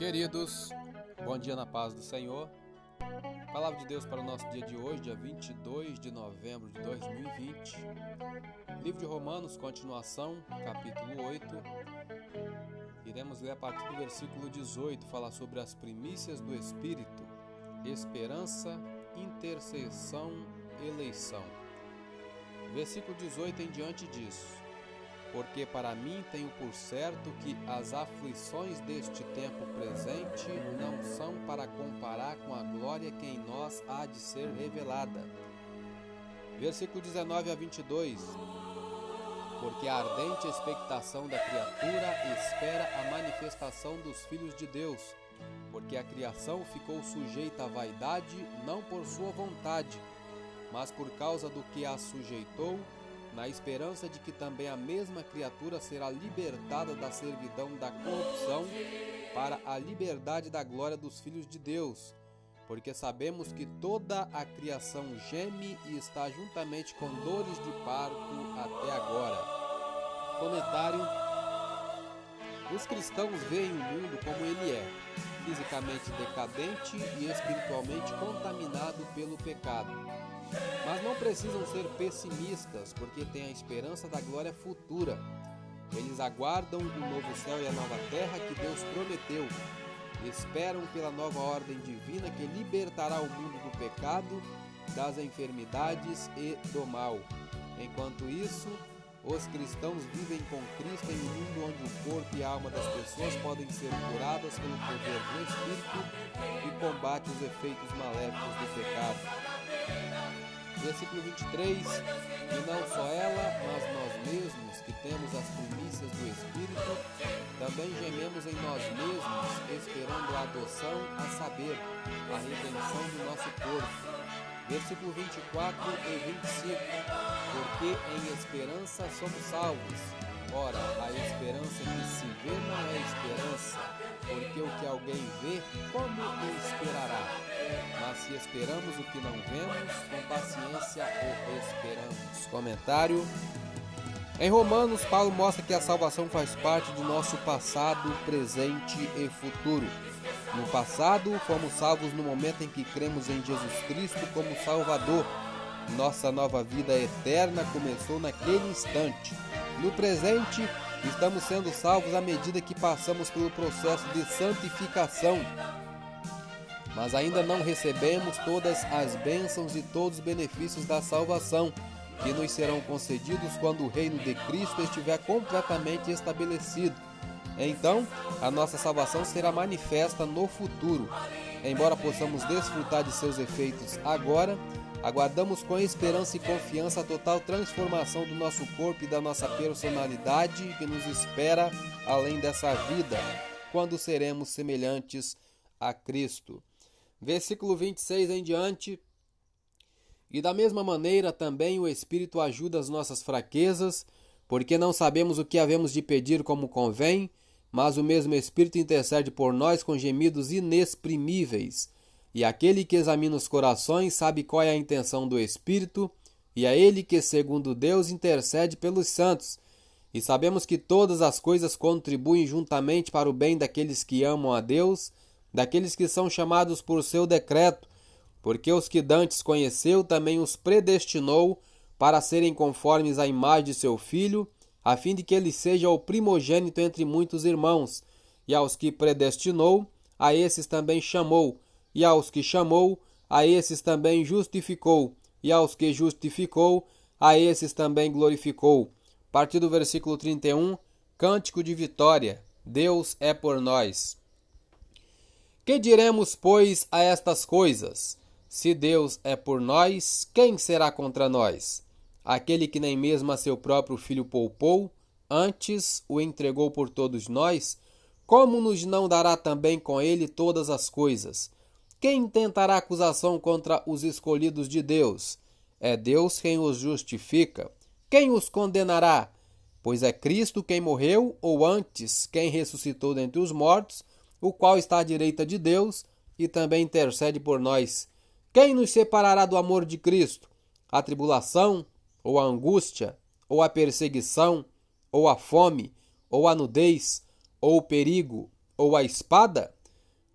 Queridos, bom dia na paz do Senhor. Palavra de Deus para o nosso dia de hoje, dia 22 de novembro de 2020. Livro de Romanos, continuação, capítulo 8. Iremos ler a partir do versículo 18, falar sobre as primícias do Espírito, esperança, intercessão, eleição. Versículo 18 em diante diz: porque para mim tenho por certo que as aflições deste tempo presente não são para comparar com a glória que em nós há de ser revelada. Versículo 19 a 22. Porque a ardente expectação da criatura espera a manifestação dos filhos de Deus, porque a criação ficou sujeita à vaidade não por sua vontade, mas por causa do que a sujeitou na esperança de que também a mesma criatura será libertada da servidão da corrupção para a liberdade da glória dos filhos de Deus. Porque sabemos que toda a criação geme e está juntamente com dores de parto até agora. Comentário: Os cristãos veem o mundo como ele é, fisicamente decadente e espiritualmente contaminado pelo pecado. Mas não precisam ser pessimistas, porque têm a esperança da glória futura. Eles aguardam o novo céu e a nova terra que Deus prometeu. Esperam pela nova ordem divina que libertará o mundo do pecado, das enfermidades e do mal. Enquanto isso, os cristãos vivem com Cristo em um mundo onde o corpo e a alma das pessoas podem ser curadas pelo poder do Espírito que combate os efeitos maléficos do pecado versículo 23, e não só ela, mas nós mesmos, que temos as primícias do Espírito, também gememos em nós mesmos, esperando a adoção, a saber, a redenção do nosso corpo. Versículo 24 e 25, porque em esperança somos salvos. Ora, a esperança que se vê não é esperança, porque o que alguém vê, como o esperará? Mas se esperamos o que não vemos, com paciência o esperamos. Comentário. Em Romanos, Paulo mostra que a salvação faz parte do nosso passado, presente e futuro. No passado, fomos salvos no momento em que cremos em Jesus Cristo como Salvador. Nossa nova vida eterna começou naquele instante. No presente, estamos sendo salvos à medida que passamos pelo processo de santificação mas ainda não recebemos todas as bênçãos e todos os benefícios da salvação, que nos serão concedidos quando o reino de Cristo estiver completamente estabelecido. Então, a nossa salvação será manifesta no futuro. Embora possamos desfrutar de seus efeitos agora, aguardamos com esperança e confiança a total transformação do nosso corpo e da nossa personalidade que nos espera além dessa vida, quando seremos semelhantes a Cristo versículo 26 em diante. E da mesma maneira também o Espírito ajuda as nossas fraquezas, porque não sabemos o que havemos de pedir como convém, mas o mesmo Espírito intercede por nós com gemidos inexprimíveis. E aquele que examina os corações sabe qual é a intenção do Espírito, e é ele que, segundo Deus, intercede pelos santos. E sabemos que todas as coisas contribuem juntamente para o bem daqueles que amam a Deus, daqueles que são chamados por seu decreto, porque os que dantes conheceu também os predestinou para serem conformes à imagem de seu filho, a fim de que ele seja o primogênito entre muitos irmãos. E aos que predestinou, a esses também chamou, e aos que chamou, a esses também justificou, e aos que justificou, a esses também glorificou. A partir do versículo 31, Cântico de Vitória. Deus é por nós. Que diremos, pois, a estas coisas? Se Deus é por nós, quem será contra nós? Aquele que nem mesmo a seu próprio filho poupou, antes o entregou por todos nós, como nos não dará também com ele todas as coisas? Quem tentará acusação contra os escolhidos de Deus? É Deus quem os justifica. Quem os condenará? Pois é Cristo quem morreu, ou antes, quem ressuscitou dentre os mortos, o qual está à direita de Deus e também intercede por nós. Quem nos separará do amor de Cristo? A tribulação, ou a angústia, ou a perseguição, ou a fome, ou a nudez, ou o perigo, ou a espada?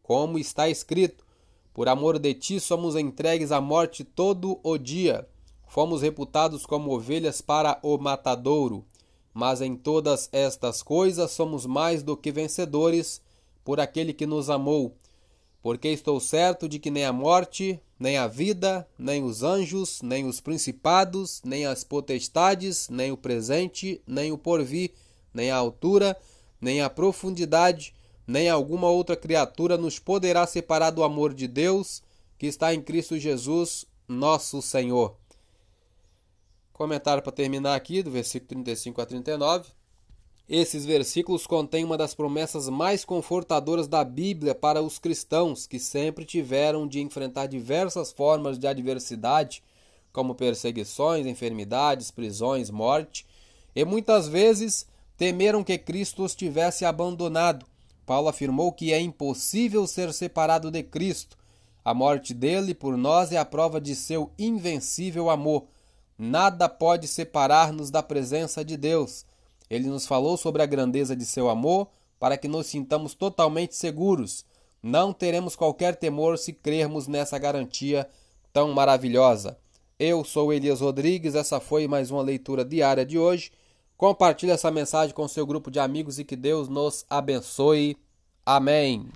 como está escrito: Por amor de ti somos entregues à morte todo o dia. Fomos reputados como ovelhas para o matadouro. Mas em todas estas coisas somos mais do que vencedores por aquele que nos amou. Porque estou certo de que nem a morte, nem a vida, nem os anjos, nem os principados, nem as potestades, nem o presente, nem o porvir, nem a altura, nem a profundidade, nem alguma outra criatura nos poderá separar do amor de Deus que está em Cristo Jesus, nosso Senhor. Comentário para terminar aqui, do versículo 35 a 39. Esses versículos contêm uma das promessas mais confortadoras da Bíblia para os cristãos que sempre tiveram de enfrentar diversas formas de adversidade, como perseguições, enfermidades, prisões, morte, e muitas vezes temeram que Cristo os tivesse abandonado. Paulo afirmou que é impossível ser separado de Cristo. A morte dele por nós é a prova de seu invencível amor. Nada pode separar-nos da presença de Deus. Ele nos falou sobre a grandeza de seu amor para que nos sintamos totalmente seguros. Não teremos qualquer temor se crermos nessa garantia tão maravilhosa. Eu sou Elias Rodrigues, essa foi mais uma leitura diária de hoje. Compartilhe essa mensagem com seu grupo de amigos e que Deus nos abençoe. Amém.